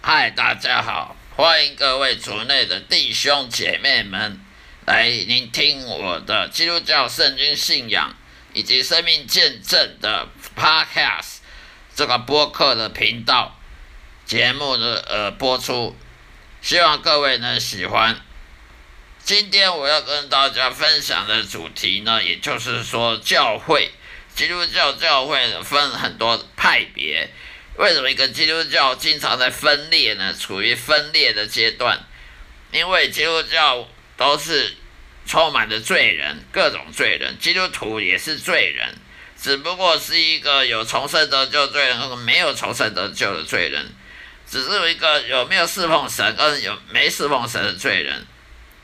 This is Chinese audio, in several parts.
嗨，大家好，欢迎各位族内的弟兄姐妹们来聆听我的基督教圣经信仰以及生命见证的 Podcast 这个播客的频道节目的呃播出，希望各位能喜欢。今天我要跟大家分享的主题呢，也就是说教会，基督教教会分很多派别。为什么一个基督教经常在分裂呢？处于分裂的阶段，因为基督教都是充满着罪人，各种罪人，基督徒也是罪人，只不过是一个有重生得救罪人和没有重生得救的罪人，只是一个有没有侍奉神跟有没侍奉神的罪人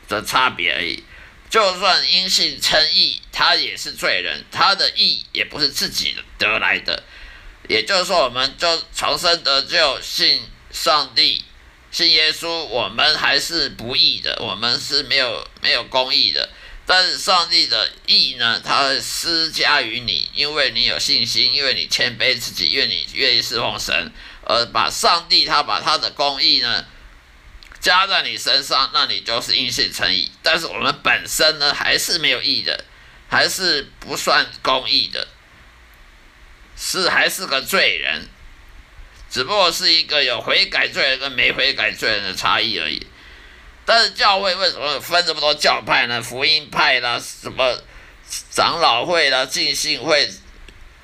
的差别而已。就算因信称义，他也是罪人，他的义也不是自己得来的。也就是说，我们就重生得救，信上帝，信耶稣，我们还是不义的，我们是没有没有公义的。但是上帝的义呢，他施加于你，因为你有信心，因为你谦卑自己，因为你愿意侍奉神，而把上帝他把他的公义呢加在你身上，那你就是因信成义。但是我们本身呢，还是没有义的，还是不算公义的。是还是个罪人，只不过是一个有悔改罪人跟没悔改罪人的差异而已。但是教会为什么分这么多教派呢？福音派啦，什么长老会啦，浸信会，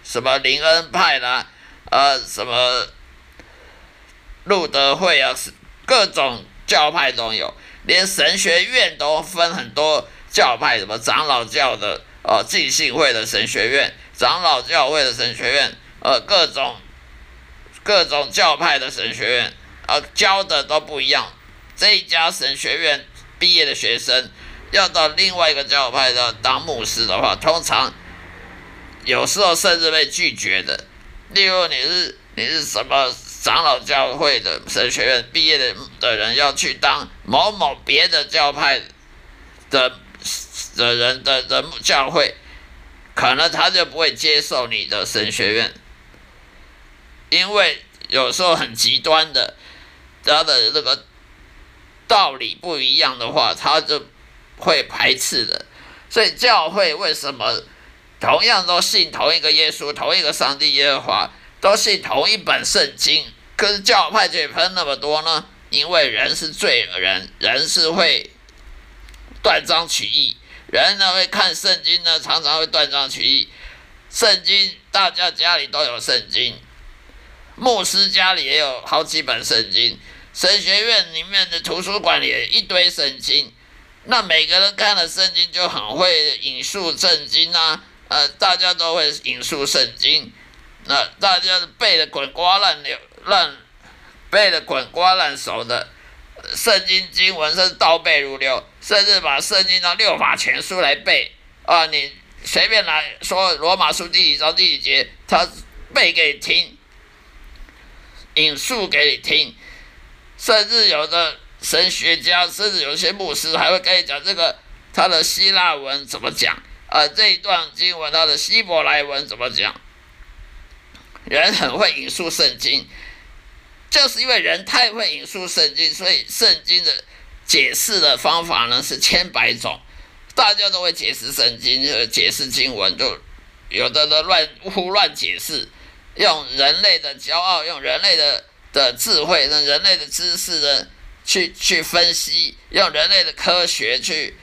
什么灵恩派啦，呃，什么路德会啊，各种教派都有，连神学院都分很多教派，什么长老教的，哦，浸信会的神学院。长老教会的神学院，呃，各种各种教派的神学院，呃，教的都不一样。这一家神学院毕业的学生，要到另外一个教派的当牧师的话，通常有时候甚至被拒绝的。例如，你是你是什么长老教会的神学院毕业的的人，要去当某某别的教派的的人的的教会。可能他就不会接受你的神学院，因为有时候很极端的，他的那个道理不一样的话，他就会排斥的。所以教会为什么同样都信同一个耶稣、同一个上帝耶和华，都信同一本圣经，可是教派却分那么多呢？因为人是罪人，人是会断章取义。人呢会看圣经呢，常常会断章取义。圣经大家家里都有圣经，牧师家里也有好几本圣经，神学院里面的图书馆里一堆圣经。那每个人看了圣经就很会引述圣经啊，呃，大家都会引述圣经，那大家背的滚瓜烂流烂，背的滚瓜烂熟的。圣经经文是倒背如流，甚至把圣经的六法全书来背啊！你随便来说罗马书第几章第几节，他背给你听，引述给你听。甚至有的神学家，甚至有些牧师还会跟你讲这个他的希腊文怎么讲啊？这一段经文他的希伯来文怎么讲？人很会引述圣经。就是因为人太会引述圣经，所以圣经的解释的方法呢是千百种，大家都会解释圣经，就解释经文，就有的的乱胡乱解释，用人类的骄傲，用人类的的智慧，用人类的知识呢去去分析，用人类的科学去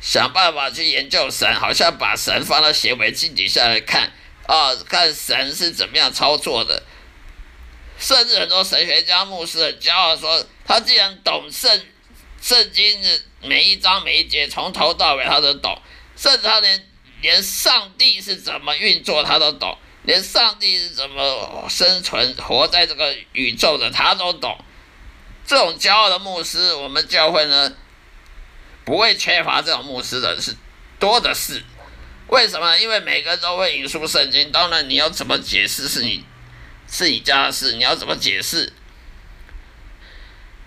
想办法去研究神，好像把神放到显微镜底下来看啊，看神是怎么样操作的。甚至很多神学家、牧师很骄傲说，他既然懂圣圣经的每一章每一节，从头到尾他都懂，甚至他连连上帝是怎么运作他都懂，连上帝是怎么生存活在这个宇宙的他都懂。这种骄傲的牧师，我们教会呢不会缺乏这种牧师的，是多的是。为什么？因为每个人都会引述圣经，当然你要怎么解释是你是你家的事，你要怎么解释？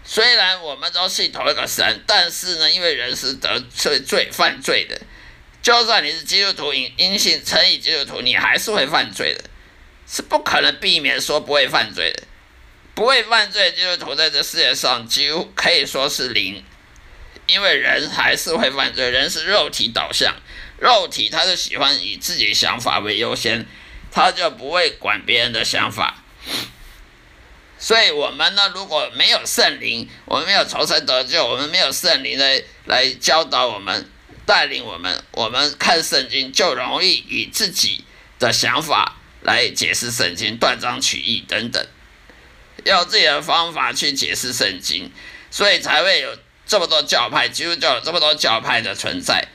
虽然我们都信同一个神，但是呢，因为人是得罪罪犯罪的，就算你是基督徒，因因信称义基督徒，你还是会犯罪的，是不可能避免说不会犯罪的。不会犯罪基督徒在这世界上几乎可以说是零，因为人还是会犯罪，人是肉体导向。肉体他是喜欢以自己想法为优先，他就不会管别人的想法。所以，我们呢，如果没有圣灵，我们没有重生得救，我们没有圣灵来来教导我们、带领我们，我们看圣经就容易以自己的想法来解释圣经，断章取义等等，用自己的方法去解释圣经，所以才会有这么多教派，基督教有这么多教派的存在。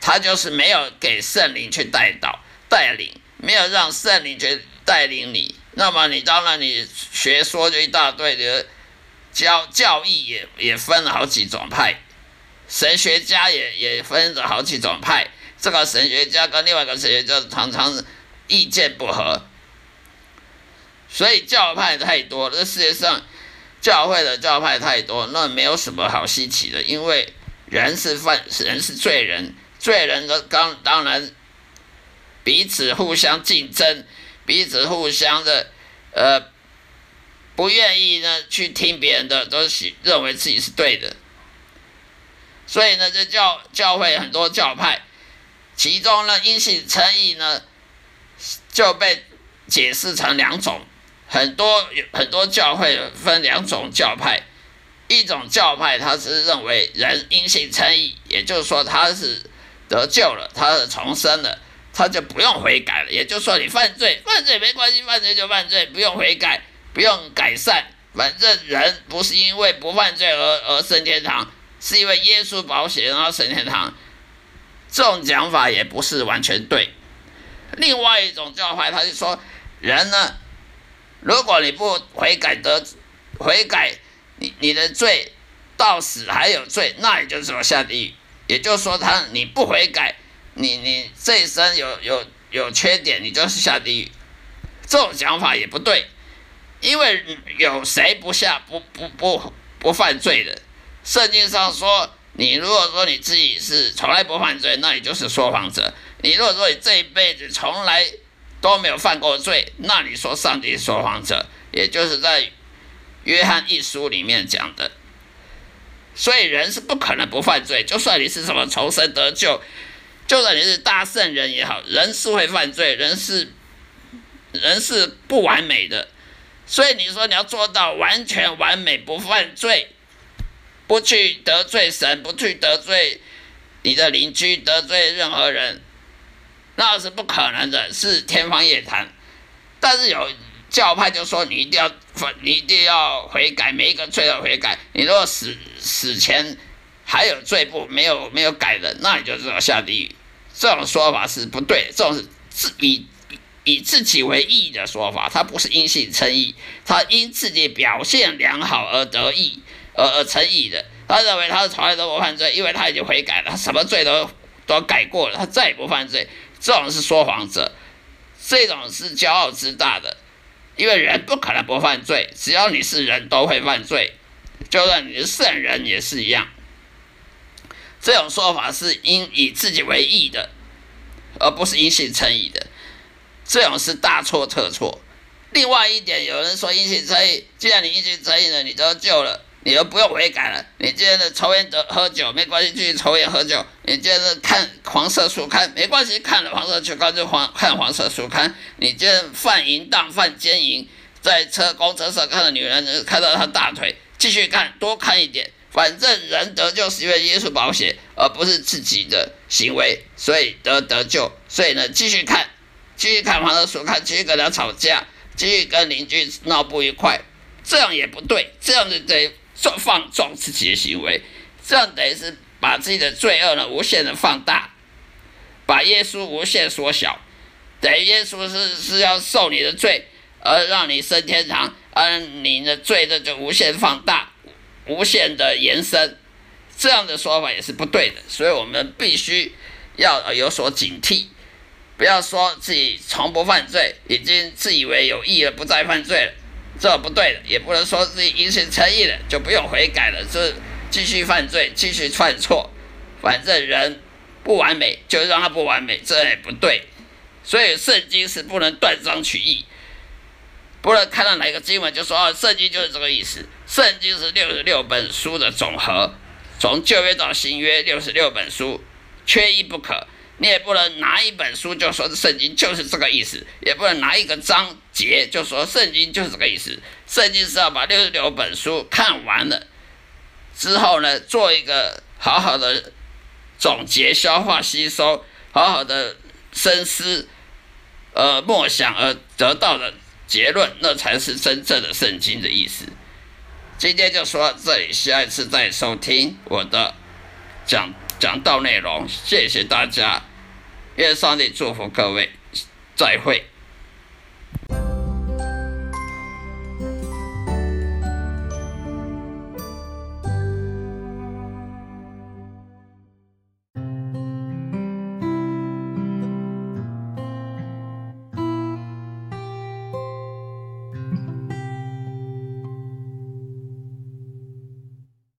他就是没有给圣灵去带导、带领，没有让圣灵去带领你。那么你当然你学说就一大堆的教教义也也分了好几种派，神学家也也分着好几种派。这个神学家跟另外一个神学家常常意见不合，所以教派太多，这世界上教会的教派太多，那没有什么好稀奇的，因为人是犯人是罪人。罪人的当当然彼此互相竞争，彼此互相的呃不愿意呢去听别人的，都是认为自己是对的。所以呢，这教教会很多教派，其中呢因信称义呢就被解释成两种，很多很多教会分两种教派，一种教派他是认为人因信称义，也就是说他是。得救了，他是重生了，他就不用悔改了。也就是说，你犯罪，犯罪没关系，犯罪就犯罪，不用悔改，不用改善。反正人不是因为不犯罪而而升天堂，是因为耶稣保险然后升天堂。这种讲法也不是完全对。另外一种教派，他就说，人呢，如果你不悔改得悔改，你你的罪到死还有罪，那也就是说下地狱。也就是说，他你不悔改，你你这一生有有有缺点，你就是下地狱。这种讲法也不对，因为有谁不下不不不不犯罪的？圣经上说，你如果说你自己是从来不犯罪，那你就是说谎者；你如果说你这一辈子从来都没有犯过罪，那你说上帝说谎者，也就是在约翰一书里面讲的。所以人是不可能不犯罪，就算你是什么重生得救，就算你是大圣人也好，人是会犯罪，人是人是不完美的。所以你说你要做到完全完美不犯罪，不去得罪神，不去得罪你的邻居，得罪任何人，那是不可能的，是天方夜谭。但是有。教派就说你一定要，你一定要悔改，每一个罪都悔改。你如果死死前还有罪不没有没有改的，那你就知道下地狱。这种说法是不对，这种是自以以自己为义的说法，他不是因信称义，他因自己表现良好而得义呃而称义的。他认为他是从来都不犯罪，因为他已经悔改了，他什么罪都都改过了，他再也不犯罪。这种是说谎者，这种是骄傲自大的。因为人不可能不犯罪，只要你是人都会犯罪，就算你是圣人也是一样。这种说法是因以自己为义的，而不是因信称义的，这种是大错特错。另外一点，有人说因信称义，既然你因信称义了，你得救了。你又不用悔改了。你今天的抽烟得喝酒没关系，继续抽烟喝酒。你今天的看黄色书刊没关系，看了黄色书刊就黄看黄色书刊。你今天犯淫荡犯奸淫，在车公车上看到女人，看到她大腿，继续看多看一点。反正人得救是因为耶稣保险，而不是自己的行为，所以得得救。所以呢，继续看，继续看黄色书刊，继续跟他吵架，继续跟邻居闹不愉快，这样也不对，这样子得。放放纵自己的行为，这样等于是把自己的罪恶呢无限的放大，把耶稣无限缩小，等于耶稣是是要受你的罪，而让你升天堂，而你的罪呢就无限放大，无限的延伸，这样的说法也是不对的，所以我们必须要有所警惕，不要说自己从不犯罪，已经自以为有意了，不再犯罪了，这不对的；也不能说自己因心诚意了，就不用悔改了，这继续犯罪，继续犯错。反正人不完美，就让他不完美，这也不对。所以圣经是不能断章取义。不能看到哪一个经文就说哦，圣经就是这个意思。圣经是六十六本书的总和，从旧约到新约，六十六本书，缺一不可。你也不能拿一本书就说圣经就是这个意思，也不能拿一个章节就说圣经就是这个意思。圣经是要把六十六本书看完了之后呢，做一个好好的总结、消化、吸收，好好的深思，呃，默想而得到的。结论，那才是真正的圣经的意思。今天就说这里，下一次再收听我的讲讲道内容。谢谢大家，愿上帝祝福各位，再会。